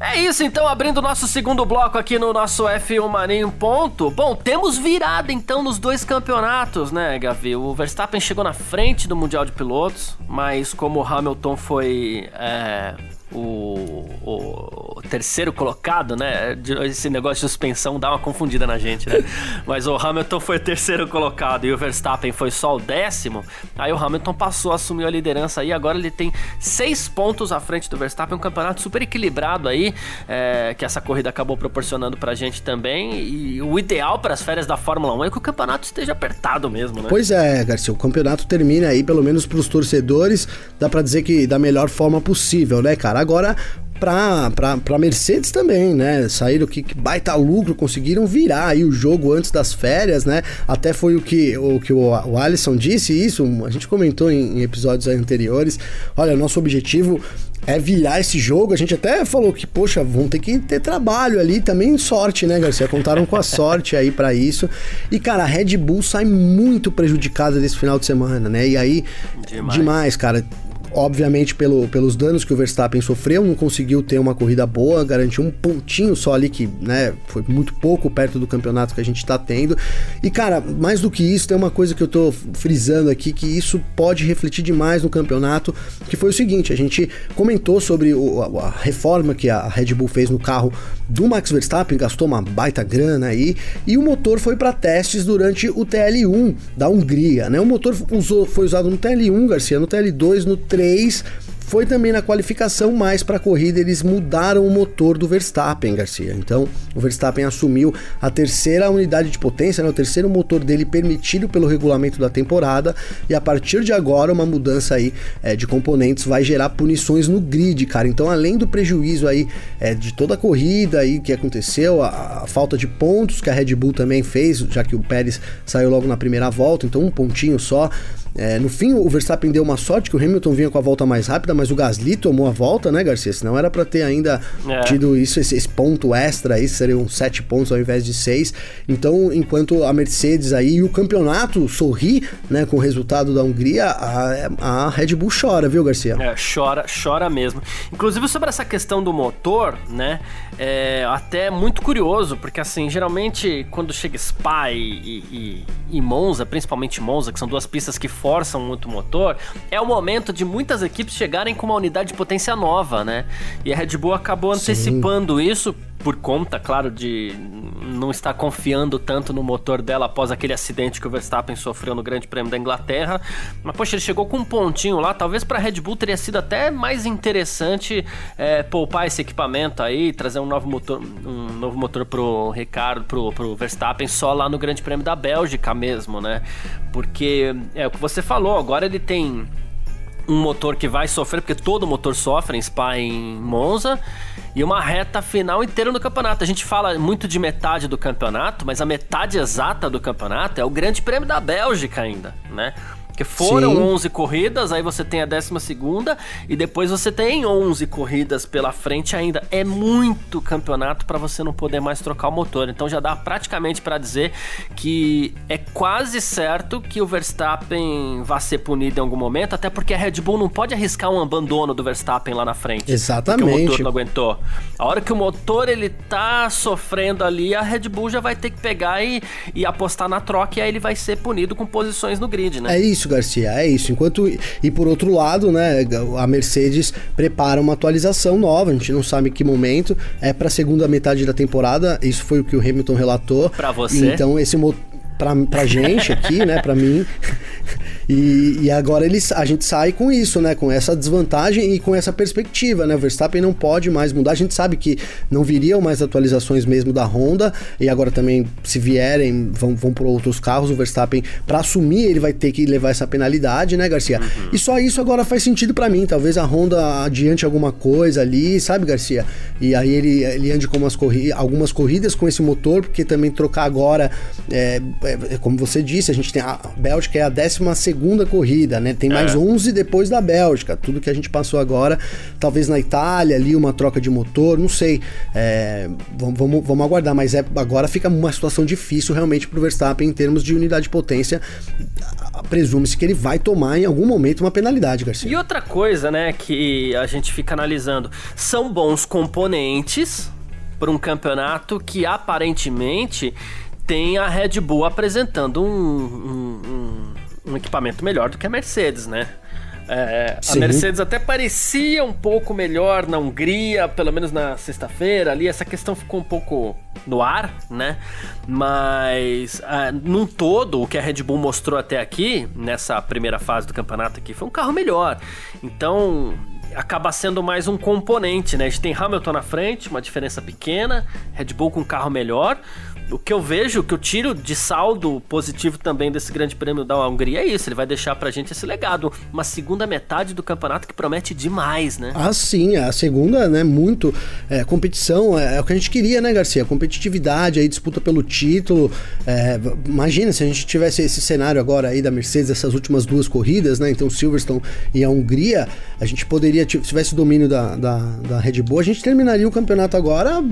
É isso, então, abrindo o nosso segundo bloco aqui no nosso F1 Mania em ponto. Bom, temos virada então nos dois campeonatos, né, Gavi? O Verstappen chegou na frente do Mundial de Pilotos, mas como o Hamilton foi é, o, o, terceiro colocado, né? Esse negócio de suspensão dá uma confundida na gente, né? Mas o Hamilton foi o terceiro colocado e o Verstappen foi só o décimo. Aí o Hamilton passou, assumiu a liderança aí. Agora ele tem seis pontos à frente do Verstappen. Um campeonato super equilibrado aí, é, que essa corrida acabou proporcionando pra gente também. E o ideal para as férias da Fórmula 1 é que o campeonato esteja apertado mesmo, né? Pois é, Garcia. O campeonato termina aí, pelo menos pros torcedores, dá pra dizer que da melhor forma possível, né, cara? Agora, para Mercedes também, né? Saíram que, que, baita lucro, conseguiram virar aí o jogo antes das férias, né? Até foi o que o, que o, o Alisson disse, isso a gente comentou em, em episódios anteriores. Olha, nosso objetivo é virar esse jogo. A gente até falou que, poxa, vão ter que ter trabalho ali, também sorte, né, Garcia? Contaram com a sorte aí para isso. E, cara, a Red Bull sai muito prejudicada desse final de semana, né? E aí, demais, demais cara obviamente pelo, pelos danos que o Verstappen sofreu, não conseguiu ter uma corrida boa, garantiu um pontinho só ali que, né, foi muito pouco perto do campeonato que a gente tá tendo. E cara, mais do que isso, tem uma coisa que eu tô frisando aqui que isso pode refletir demais no campeonato, que foi o seguinte, a gente comentou sobre o, a, a reforma que a Red Bull fez no carro do Max Verstappen, gastou uma baita grana aí, e o motor foi para testes durante o TL1 da Hungria, né? O motor usou, foi usado no TL1, Garcia, no TL2, no 3 3 foi também na qualificação, mas para a corrida eles mudaram o motor do Verstappen, Garcia. Então, o Verstappen assumiu a terceira unidade de potência, né, o terceiro motor dele permitido pelo regulamento da temporada, e a partir de agora uma mudança aí é, de componentes vai gerar punições no grid, cara. Então, além do prejuízo aí é, de toda a corrida aí que aconteceu, a, a, falta de pontos que a Red Bull também fez, já que o Pérez saiu logo na primeira volta, então um pontinho só. É, no fim, o Verstappen deu uma sorte que o Hamilton vinha com a volta mais rápida, mas o Gasly tomou a volta, né, Garcia? Senão era para ter ainda é. tido isso, esse, esse, ponto extra aí, seriam sete pontos ao invés de seis. Então, enquanto a Mercedes aí e o campeonato sorri, né, com o resultado da Hungria, a, a Red Bull chora, viu, Garcia? É, chora, chora mesmo. Inclusive sobre essa questão do motor, né, é até muito curioso, porque assim, geralmente quando chega Spa e, e, e Monza, principalmente Monza, que são duas pistas que forçam muito o motor, é o momento de muitas equipes chegarem com uma unidade de potência nova, né? E a Red Bull acabou antecipando Sim. isso por conta, claro, de não estar confiando tanto no motor dela após aquele acidente que o Verstappen sofreu no Grande Prêmio da Inglaterra. Mas, poxa, ele chegou com um pontinho lá. Talvez para a Red Bull teria sido até mais interessante é, poupar esse equipamento aí, trazer um novo motor, um novo motor pro Ricardo, pro, pro Verstappen só lá no Grande Prêmio da Bélgica mesmo, né? Porque é o que você falou, agora ele tem um motor que vai sofrer, porque todo motor sofre em Spa em Monza, e uma reta final inteira no campeonato. A gente fala muito de metade do campeonato, mas a metade exata do campeonato é o Grande Prêmio da Bélgica ainda, né? Porque foram Sim. 11 corridas, aí você tem a 12 e depois você tem 11 corridas pela frente ainda. É muito campeonato para você não poder mais trocar o motor. Então já dá praticamente para dizer que é quase certo que o Verstappen vai ser punido em algum momento, até porque a Red Bull não pode arriscar um abandono do Verstappen lá na frente. Exatamente. Porque o motor não aguentou. A hora que o motor ele tá sofrendo ali, a Red Bull já vai ter que pegar e, e apostar na troca e aí ele vai ser punido com posições no grid, né? É isso isso, Garcia, é isso. Enquanto e por outro lado, né, a Mercedes prepara uma atualização nova, a gente não sabe que momento, é para a segunda metade da temporada. Isso foi o que o Hamilton relatou. Para você. Então esse motor pra, pra gente aqui, né, pra mim. E, e, agora eles, a gente sai com isso, né? Com essa desvantagem e com essa perspectiva, né? O Verstappen não pode mais mudar. A gente sabe que não viriam mais atualizações mesmo da Honda. E agora também, se vierem, vão, vão por outros carros. O Verstappen, para assumir, ele vai ter que levar essa penalidade, né, Garcia? Uhum. E só isso agora faz sentido para mim. Talvez a Honda adiante alguma coisa ali, sabe, Garcia? E aí ele, ele ande com umas corri algumas corridas com esse motor, porque também trocar agora, é, é, como você disse, a gente tem a Bélgica é a décima segunda corrida, né? Tem mais é. 11 depois da Bélgica. Tudo que a gente passou agora, talvez na Itália ali, uma troca de motor, não sei. É, vamos, vamos, vamos, aguardar, mas é, agora fica uma situação difícil realmente pro Verstappen em termos de unidade de potência. Presume-se que ele vai tomar em algum momento uma penalidade, Garcia. E outra coisa, né, que a gente fica analisando, são bons componentes para um campeonato que aparentemente tem a Red Bull apresentando um, um, um um equipamento melhor do que a Mercedes, né? É, a Mercedes até parecia um pouco melhor na Hungria, pelo menos na sexta-feira ali. Essa questão ficou um pouco no ar, né? Mas uh, num todo, o que a Red Bull mostrou até aqui, nessa primeira fase do campeonato aqui, foi um carro melhor. Então, acaba sendo mais um componente, né? A gente tem Hamilton na frente, uma diferença pequena, Red Bull com um carro melhor o que eu vejo, que eu tiro de saldo positivo também desse grande prêmio da Hungria é isso. Ele vai deixar pra gente esse legado. Uma segunda metade do campeonato que promete demais, né? Ah, sim. A segunda, né? Muito. É, competição é, é, o que a gente queria, né, Garcia? Competitividade, aí disputa pelo título. É, imagina se a gente tivesse esse cenário agora aí da Mercedes, essas últimas duas corridas, né? Então, Silverstone e a Hungria, a gente poderia, se tivesse domínio da, da, da Red Bull, a gente terminaria o campeonato agora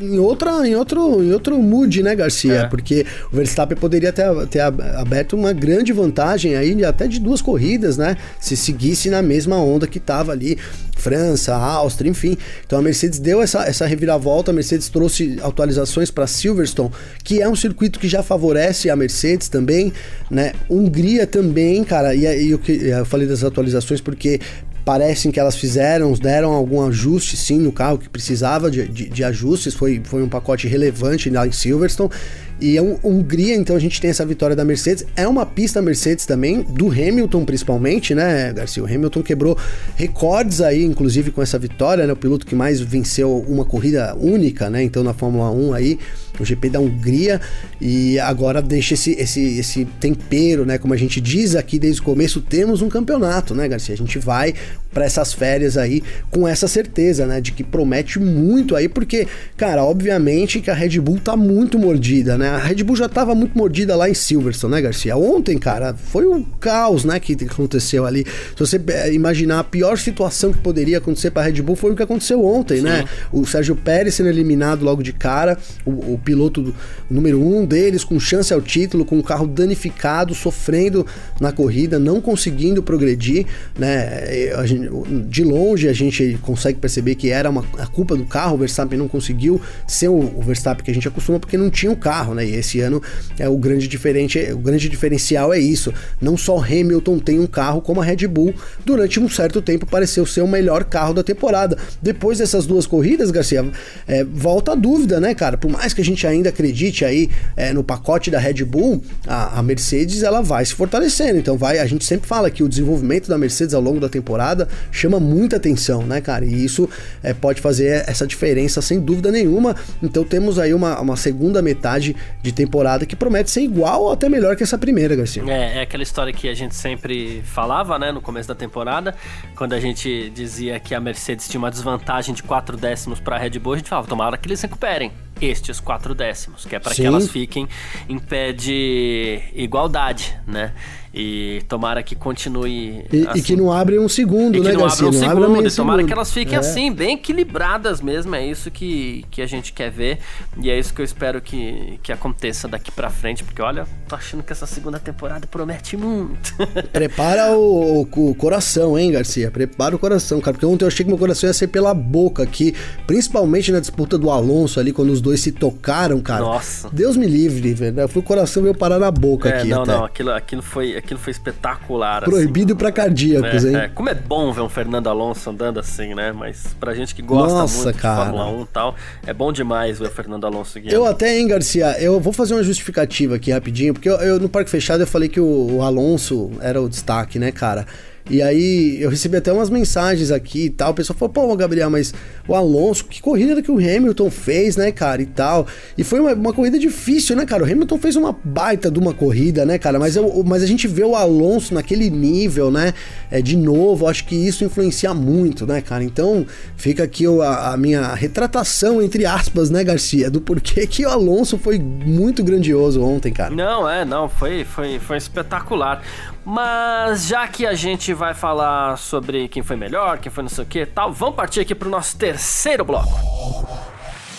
em outra, em outro, em outro mood, né? Né, Garcia? É. Porque o Verstappen poderia ter, ter aberto uma grande vantagem aí, até de duas corridas, né? Se seguisse na mesma onda que estava ali, França, Áustria, enfim. Então a Mercedes deu essa, essa reviravolta, a Mercedes trouxe atualizações para Silverstone, que é um circuito que já favorece a Mercedes também, né? Hungria também, cara, e, e eu, eu falei das atualizações porque parecem que elas fizeram, deram algum ajuste sim no carro que precisava de, de, de ajustes, foi, foi um pacote relevante lá em Silverstone. E Hungria, então a gente tem essa vitória da Mercedes. É uma pista Mercedes também, do Hamilton principalmente, né, Garcia? O Hamilton quebrou recordes aí, inclusive com essa vitória, né? O piloto que mais venceu uma corrida única, né? Então na Fórmula 1 aí, o GP da Hungria. E agora deixa esse, esse, esse tempero, né? Como a gente diz aqui desde o começo, temos um campeonato, né, Garcia? A gente vai para essas férias aí com essa certeza, né? De que promete muito aí, porque, cara, obviamente que a Red Bull tá muito mordida, né? A Red Bull já tava muito mordida lá em Silverstone, né, Garcia? Ontem, cara, foi um caos, né, que aconteceu ali. Se você eh, imaginar a pior situação que poderia acontecer para a Red Bull foi o que aconteceu ontem, né? Sim. né? O Sérgio Pérez sendo eliminado logo de cara, o, o piloto número um deles com chance ao título, com o carro danificado, sofrendo na corrida, não conseguindo progredir, né? Gente, de longe a gente consegue perceber que era uma, a culpa do carro, o Verstappen não conseguiu ser o, o Verstappen que a gente acostuma porque não tinha o um carro, né? E esse ano é o grande diferente, o grande diferencial é isso. Não só Hamilton tem um carro como a Red Bull durante um certo tempo pareceu ser o melhor carro da temporada. Depois dessas duas corridas, Garcia, é, volta a dúvida, né, cara? Por mais que a gente ainda acredite aí é, no pacote da Red Bull, a, a, Mercedes ela vai se fortalecendo. Então vai, a gente sempre fala que o desenvolvimento da Mercedes ao longo da temporada chama muita atenção, né, cara? E isso é, pode fazer essa diferença sem dúvida nenhuma. Então temos aí uma, uma segunda metade de temporada que promete ser igual ou até melhor que essa primeira, Garcia. É, é aquela história que a gente sempre falava, né, no começo da temporada, quando a gente dizia que a Mercedes tinha uma desvantagem de 4 décimos para a Red Bull, a gente falava, tomara que eles recuperem estes 4 décimos, que é para que elas fiquem em pé de igualdade, né? E tomara que continue. E, assim. e que não abre um segundo, e né, que não Garcia? Abre um não segundo. Abre e tomara segundo. que elas fiquem é. assim, bem equilibradas mesmo. É isso que, que a gente quer ver. E é isso que eu espero que, que aconteça daqui pra frente. Porque olha, tô achando que essa segunda temporada promete muito. Prepara o, o, o coração, hein, Garcia? Prepara o coração, cara. Porque ontem eu achei que meu coração ia ser pela boca aqui. Principalmente na disputa do Alonso ali, quando os dois se tocaram, cara. Nossa. Deus me livre, velho. O coração veio parar na boca é, aqui. Não, até. não, aquilo, aquilo foi aquilo foi espetacular. Assim. Proibido assim. para cardíacos, é, hein? É. Como é bom ver um Fernando Alonso andando assim, né? Mas pra gente que gosta Nossa, muito cara. de Fórmula 1 e tal, é bom demais ver o Fernando Alonso guiando. Eu até, hein, Garcia, eu vou fazer uma justificativa aqui rapidinho, porque eu, eu no Parque Fechado eu falei que o, o Alonso era o destaque, né, cara? E aí eu recebi até umas mensagens aqui e tal. O pessoal falou, pô, Gabriel, mas o Alonso, que corrida que o Hamilton fez, né, cara, e tal. E foi uma, uma, corrida difícil, né, cara? O Hamilton fez uma baita de uma corrida, né, cara? Mas, eu, mas a gente vê o Alonso naquele nível, né? É, de novo, acho que isso influencia muito, né, cara? Então fica aqui a, a minha retratação, entre aspas, né, Garcia, do porquê que o Alonso foi muito grandioso ontem, cara. Não, é, não, foi, foi, foi espetacular. Mas já que a gente vai falar sobre quem foi melhor, quem foi não sei o que tal, vamos partir aqui pro nosso terceiro bloco.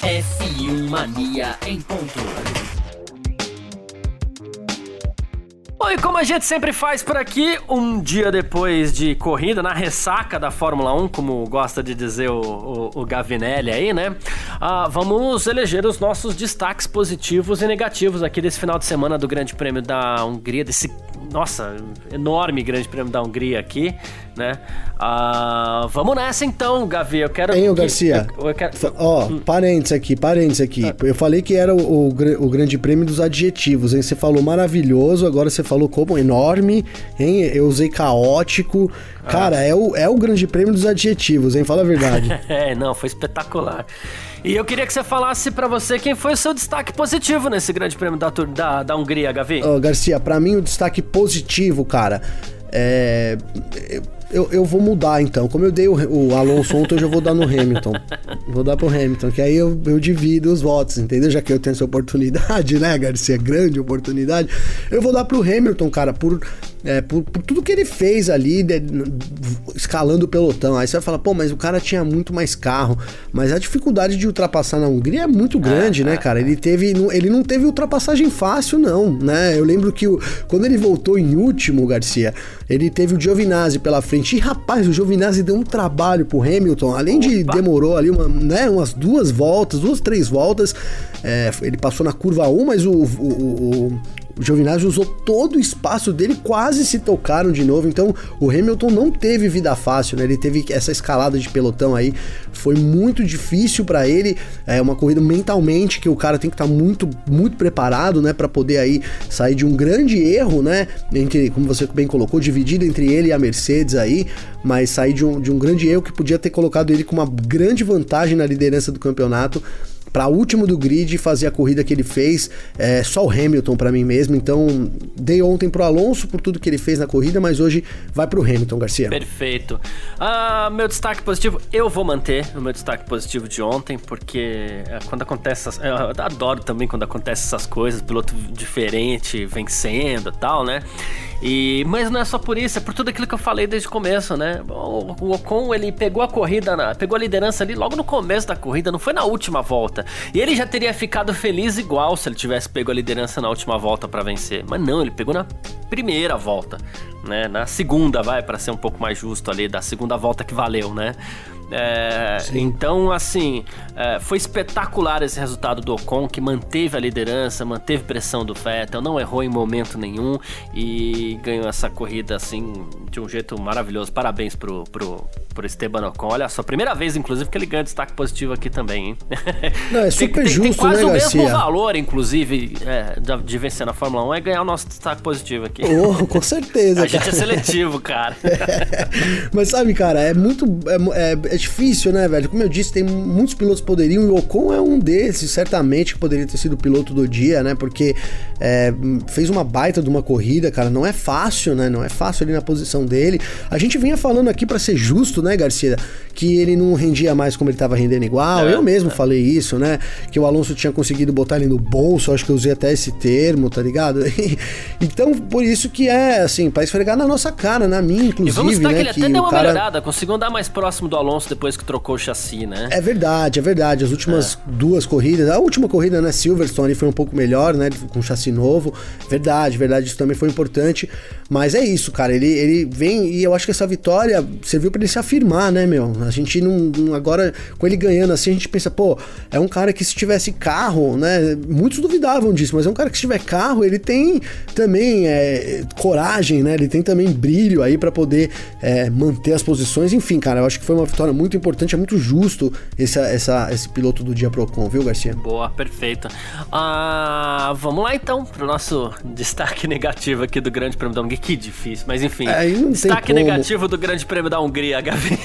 F1 Mania em ponto. Bom, e como a gente sempre faz por aqui, um dia depois de corrida, na ressaca da Fórmula 1, como gosta de dizer o, o, o Gavinelli aí, né? Uh, vamos eleger os nossos destaques positivos e negativos aqui desse final de semana do Grande Prêmio da Hungria, desse nossa, enorme Grande Prêmio da Hungria aqui, né? Uh, vamos nessa então, Gavi. Eu quero. Hein, Garcia? Eu, eu quero... Ó, hum. parênteses aqui, parênteses aqui. Ah. Eu falei que era o, o, o, Grande Prêmio dos adjetivos, hein? Você falou maravilhoso, agora você falou como enorme, hein? Eu usei caótico. Ah. Cara, é o, é o Grande Prêmio dos adjetivos, hein? Fala a verdade. é, não, foi espetacular. E eu queria que você falasse para você quem foi o seu destaque positivo nesse grande prêmio da, da, da Hungria, Gavi. Oh, Garcia, para mim o destaque positivo, cara, é. Eu, eu vou mudar então. Como eu dei o, o Alonso ontem, eu já vou dar no Hamilton. Vou dar pro Hamilton, que aí eu, eu divido os votos, entendeu? Já que eu tenho essa oportunidade, né, Garcia? Grande oportunidade. Eu vou dar pro Hamilton, cara, por é, por, por, tudo que ele fez ali, de, escalando o pelotão. Aí você vai falar, pô, mas o cara tinha muito mais carro. Mas a dificuldade de ultrapassar na Hungria é muito é, grande, né, é, né, cara? Ele teve. Ele não teve ultrapassagem fácil, não, né? Eu lembro que o, quando ele voltou em último, Garcia, ele teve o Giovinazzi pela frente. E rapaz, o Giovinazzi deu um trabalho pro Hamilton. Além Opa. de demorou ali uma, né, umas duas voltas, duas, três voltas. É, ele passou na curva 1, mas o, o, o, o Giovinazzi usou todo o espaço dele, quase se tocaram de novo. Então o Hamilton não teve vida fácil, né? Ele teve essa escalada de pelotão aí, foi muito difícil para ele. É uma corrida mentalmente que o cara tem que estar tá muito, muito preparado, né, para poder aí sair de um grande erro, né? Entre, como você bem colocou, dividido entre ele e a Mercedes aí, mas sair de um, de um grande erro que podia ter colocado ele com uma grande vantagem na liderança do campeonato para último do grid fazer a corrida que ele fez. É, só o Hamilton para mim mesmo. Então, dei ontem pro Alonso por tudo que ele fez na corrida, mas hoje vai pro Hamilton, Garcia. Perfeito. Ah, meu destaque positivo, eu vou manter o meu destaque positivo de ontem, porque é, quando acontece. Eu adoro também quando acontece essas coisas, piloto diferente vencendo tal, né? E, mas não é só por isso, é por tudo aquilo que eu falei desde o começo, né? O, o Ocon, ele pegou a corrida, na, pegou a liderança ali logo no começo da corrida, não foi na última volta. E ele já teria ficado feliz igual se ele tivesse pego a liderança na última volta para vencer. Mas não, ele pegou na primeira volta, né? Na segunda, vai, para ser um pouco mais justo ali, da segunda volta que valeu, né? É, então, assim, é, foi espetacular esse resultado do Ocon, que manteve a liderança, manteve pressão do Vettel, não errou em momento nenhum e ganhou essa corrida, assim, de um jeito maravilhoso. Parabéns pro, pro, pro Esteban Ocon. Olha só, primeira vez, inclusive, que ele ganha destaque positivo aqui também, hein? Não, é super tem, justo, tem, tem quase né, o Garcia? mesmo valor, inclusive, é, de, de, vencer na Fórmula 1 é ganhar o nosso destaque positivo aqui. Oh, com certeza, A gente é seletivo, cara. Mas sabe, cara, é muito... É, é difícil, né, velho? Como eu disse, tem muitos pilotos que poderiam, e o Ocon é um desses, certamente, que poderia ter sido o piloto do dia, né? Porque é, fez uma baita de uma corrida, cara. Não é fácil, né? Não é fácil ali na posição dele. A gente vinha falando aqui para ser justo, né, Garcia? Que ele não rendia mais como ele tava rendendo igual. É, eu mesmo é. falei isso, né? Que o Alonso tinha conseguido botar ele no bolso, acho que eu usei até esse termo, tá ligado? então, por isso que é, assim, pra esfregar na nossa cara, na minha, inclusive. E vamos citar né, que ele até deu uma cara... melhorada, conseguiu andar mais próximo do Alonso depois que trocou o chassi, né? É verdade, é verdade. As últimas é. duas corridas, a última corrida, né, Silverstone foi um pouco melhor, né, com chassi novo. Verdade, verdade, isso também foi importante. Mas é isso, cara. Ele, ele vem e eu acho que essa vitória serviu para ele se afirmar, né, meu? A gente não, Agora, com ele ganhando assim, a gente pensa, pô, é um cara que se tivesse carro, né? Muitos duvidavam disso, mas é um cara que se tiver carro, ele tem também é, coragem, né? Ele tem também brilho aí para poder é, manter as posições. Enfim, cara, eu acho que foi uma vitória muito importante, é muito justo esse, essa, esse piloto do dia Procon, viu, Garcia? Boa, perfeito. Ah, vamos lá então pro nosso destaque negativo aqui do Grande Prêmio da Hungria. Que difícil, mas enfim. É, destaque negativo do Grande Prêmio da Hungria, Gabi.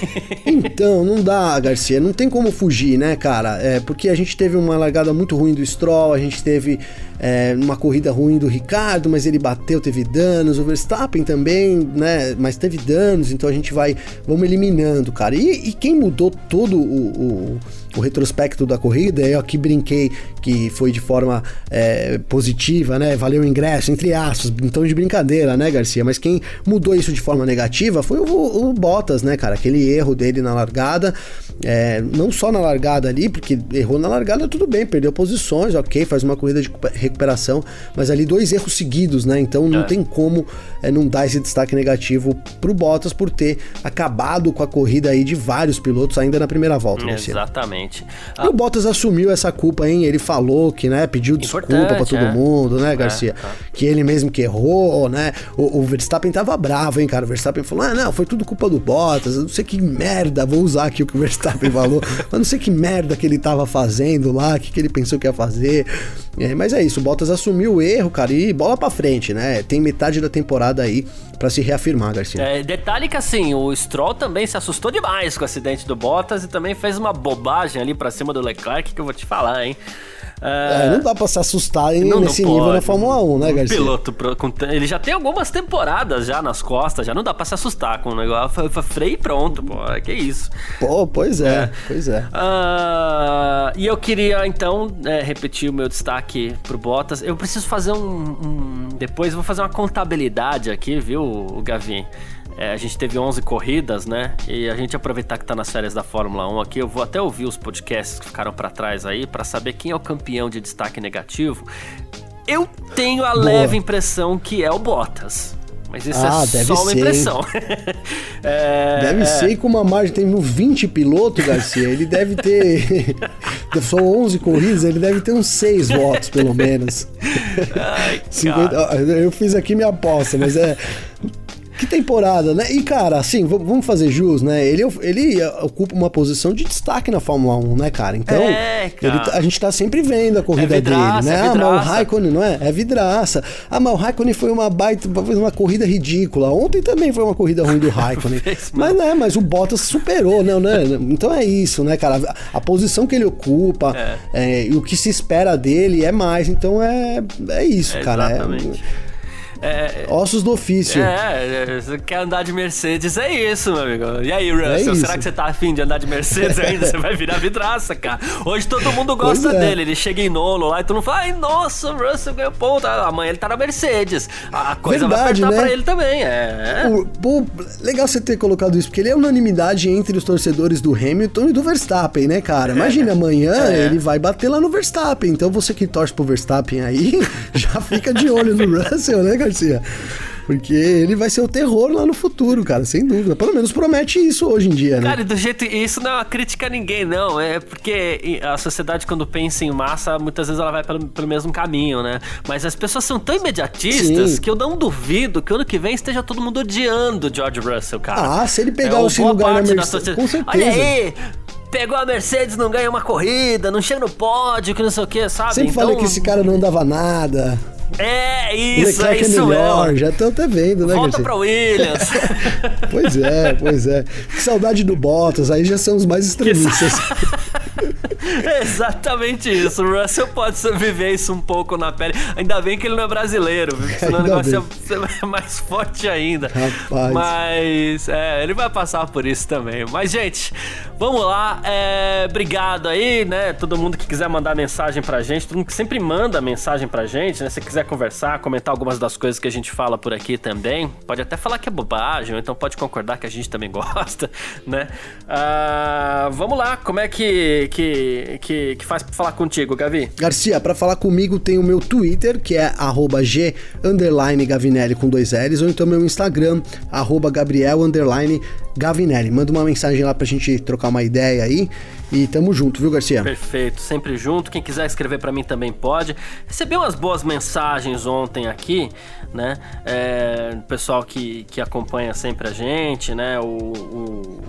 Então, não dá, Garcia, não tem como fugir, né, cara? É, porque a gente teve uma largada muito ruim do Stroll, a gente teve é, uma corrida ruim do Ricardo, mas ele bateu, teve danos, o Verstappen também, né, mas teve danos, então a gente vai, vamos eliminando, cara. E, e quem mudou todo o, o o retrospecto da corrida, eu aqui brinquei que foi de forma é, positiva, né? Valeu o ingresso, entre aspas, então de brincadeira, né, Garcia? Mas quem mudou isso de forma negativa foi o, o Bottas, né, cara? Aquele erro dele na largada, é, não só na largada ali, porque errou na largada, tudo bem, perdeu posições, ok, faz uma corrida de recuperação, mas ali dois erros seguidos, né? Então não é. tem como é, não dar esse destaque negativo pro Bottas por ter acabado com a corrida aí de vários pilotos ainda na primeira volta, Exatamente. Exatamente. E o Bottas assumiu essa culpa, hein? Ele falou que, né, pediu desculpa pra todo é. mundo, né, Garcia? tá. Que ele mesmo que errou, né? O, o Verstappen tava bravo, hein, cara? O Verstappen falou: ah, não, foi tudo culpa do Bottas, eu não sei que merda, vou usar aqui o que o Verstappen falou, eu não sei que merda que ele tava fazendo lá, o que, que ele pensou que ia fazer. É, mas é isso, o Bottas assumiu o erro, cara, e bola pra frente, né? Tem metade da temporada aí pra se reafirmar, Garcia. É, detalhe que assim, o Stroll também se assustou demais com o acidente do Bottas e também fez uma bobagem ali pra cima do Leclerc que eu vou te falar, hein? É, não dá pra se assustar Não, não nesse nível pode. na Fórmula 1, né, Garcia? Piloto, ele já tem algumas temporadas já nas costas, já não dá pra se assustar com o negócio. Freio e pronto, pô. Que isso. Pô, pois é, pois é. Ah, e eu queria então é, repetir o meu destaque pro Bottas. Eu preciso fazer um. um- depois eu vou fazer uma contabilidade aqui, viu, Gavin? É, a gente teve 11 corridas, né? E a gente aproveitar que tá nas férias da Fórmula 1 aqui, eu vou até ouvir os podcasts que ficaram pra trás aí pra saber quem é o campeão de destaque negativo. Eu tenho a leve impressão que é o Bottas. Mas isso Ah, é deve só uma ser, impressão. É, Deve é. ser com uma margem, tem no 20 piloto, Garcia, ele deve ter. São 11 corridas, ele deve ter uns 6 votos, pelo menos. Ai, 50 cara. ó, eu fiz aqui minha aposta, mas é. Que temporada, né? E cara, assim, vamos fazer jus, né? Ele, ele ocupa uma posição de destaque na Fórmula 1, né, cara? Então, É, cara. ele tá- a gente tá sempre vendo a corrida É vidraça, dele, né? é ah, mas o. Raikkonen, não é? É vidraça. Ah, mas o Raikkonen foi uma baita, fez uma corrida ridícula. Ontem também foi uma corrida ruim do Raikkonen. Mas, né, mas o Bottas superou, não, né? Então é isso, né, cara? A, a posição que ele ocupa é, e o que se espera dele é mais. Então é, é isso, cara. É- Exatamente. É, Ossos do ofício. É, é, você quer andar de Mercedes, é isso, meu amigo. E aí, Russell, isso. será que você tá afim de andar de Mercedes ainda? Você vai virar vidraça, cara. Hoje todo mundo gosta Pois é. dele, ele chega em nono lá e todo mundo fala, ai, nossa, o Russell ganhou ponto. Ah, Amanhã ele tá na Mercedes. A coisa Verdade, vai apertar né? pra ele também, é. O- pô, legal você ter colocado isso, porque ele é unanimidade entre os torcedores do Hamilton e do Verstappen, né, cara? Imagina, amanhã É. ele vai bater lá no Verstappen. Então você que torce pro Verstappen aí, já fica de olho no Russell, né, Garcia? Porque ele vai ser o terror lá no futuro, cara, sem dúvida. Pelo menos promete isso hoje em dia, né? Cara, e do jeito. Isso não é uma crítica a ninguém, não. É porque a sociedade, quando pensa em massa, muitas vezes ela vai pelo, pelo mesmo caminho, né? Mas as pessoas são tão imediatistas Sim. que eu não duvido que ano que vem esteja todo mundo odiando o George Russell, cara. Ah, se ele pegar É, o seu lugar na Mercedes, sociedade- com certeza. Olha aí! Pegou a Mercedes, não ganha uma corrida, não chega no pódio, que não sei o que, sabe? Sempre falei que esse cara não dava nada. É O isso, é Leclerc é isso melhor, mesmo. já estão até vendo, né, Volta Garcia? pra Williams. Pois é, pois é. Que saudade do Bottas, aí já são os mais extremistas. É exatamente isso. O Russell pode viver isso um pouco na pele. Ainda bem que ele não é brasileiro, viu? Senão o Ainda negócio bem. ia ser mais forte ainda. Rapaz. Mas é, ele vai passar por isso também. Mas, gente, vamos lá. É, obrigado aí, né? Todo mundo que quiser mandar mensagem pra gente, todo mundo que sempre manda mensagem pra gente, né? Se quiser conversar, comentar algumas das coisas que a gente fala por aqui também, pode até falar que é bobagem, ou então pode concordar que a gente também gosta, né? Ah, vamos lá, como é que, que, que, que faz pra falar contigo, Gavi? Garcia, pra falar comigo tem o meu Twitter, que é arroba G underline Gavinelli com dois L's, ou então meu Instagram, arroba Gabriel underline Gavinelli. Manda uma mensagem lá pra gente trocar uma ideia aí. E tamo junto, viu, Garcia? Perfeito, sempre junto. Quem quiser escrever pra mim também pode. Recebi umas boas mensagens ontem aqui, né? É, o pessoal que, que acompanha sempre a gente, né? O, o-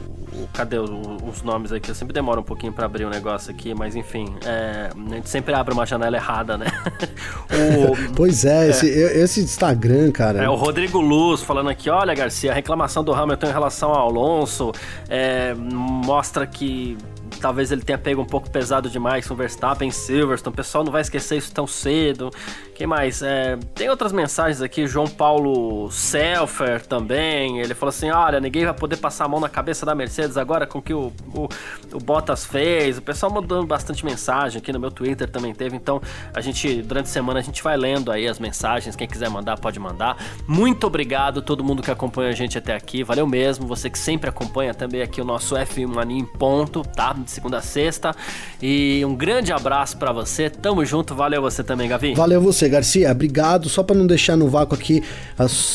o- cadê o- os nomes aqui? Eu sempre demoro um pouquinho pra abrir o negócio aqui, mas enfim, é, a gente sempre abre uma janela errada, né? o, Pois é, Esse, esse Instagram, cara. é, o Rodrigo Luz falando aqui, olha Garcia, a reclamação do Hamilton em relação ao Alonso é, mostra que talvez ele tenha pego um pouco pesado demais com Verstappen Silverstone, o pessoal não vai esquecer isso tão cedo. Quem mais? É, tem outras mensagens aqui, João Paulo Selfer também, ele falou assim, olha, ninguém vai poder passar a mão na cabeça da Mercedes agora com o que o, o, o Bottas fez. O pessoal mandando bastante mensagem aqui no meu Twitter também teve, então a gente, durante a semana, a gente vai lendo aí as mensagens, quem quiser mandar pode mandar. Muito obrigado a todo mundo que acompanha a gente até aqui, valeu mesmo, você que sempre acompanha também aqui o nosso F1 Mania em ponto, tá? De segunda a sexta. E um grande abraço pra você, tamo junto, valeu você também, Gavi. Valeu você, Garcia. Obrigado. Só para não deixar no vácuo aqui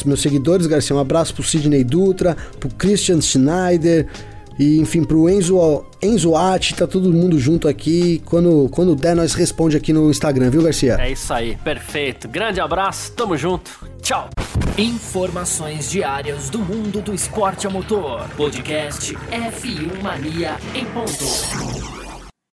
meus seguidores, Garcia, um abraço pro Sidney Dutra, pro Christian Schneider E enfim, pro Enzo, Enzo Atti, tá todo mundo junto aqui. Quando, quando der, nós responde aqui no Instagram, viu, Garcia? É isso aí, perfeito. Grande abraço, tamo junto. Tchau. Informações diárias do mundo do esporte a motor. Podcast F1 Mania em ponto.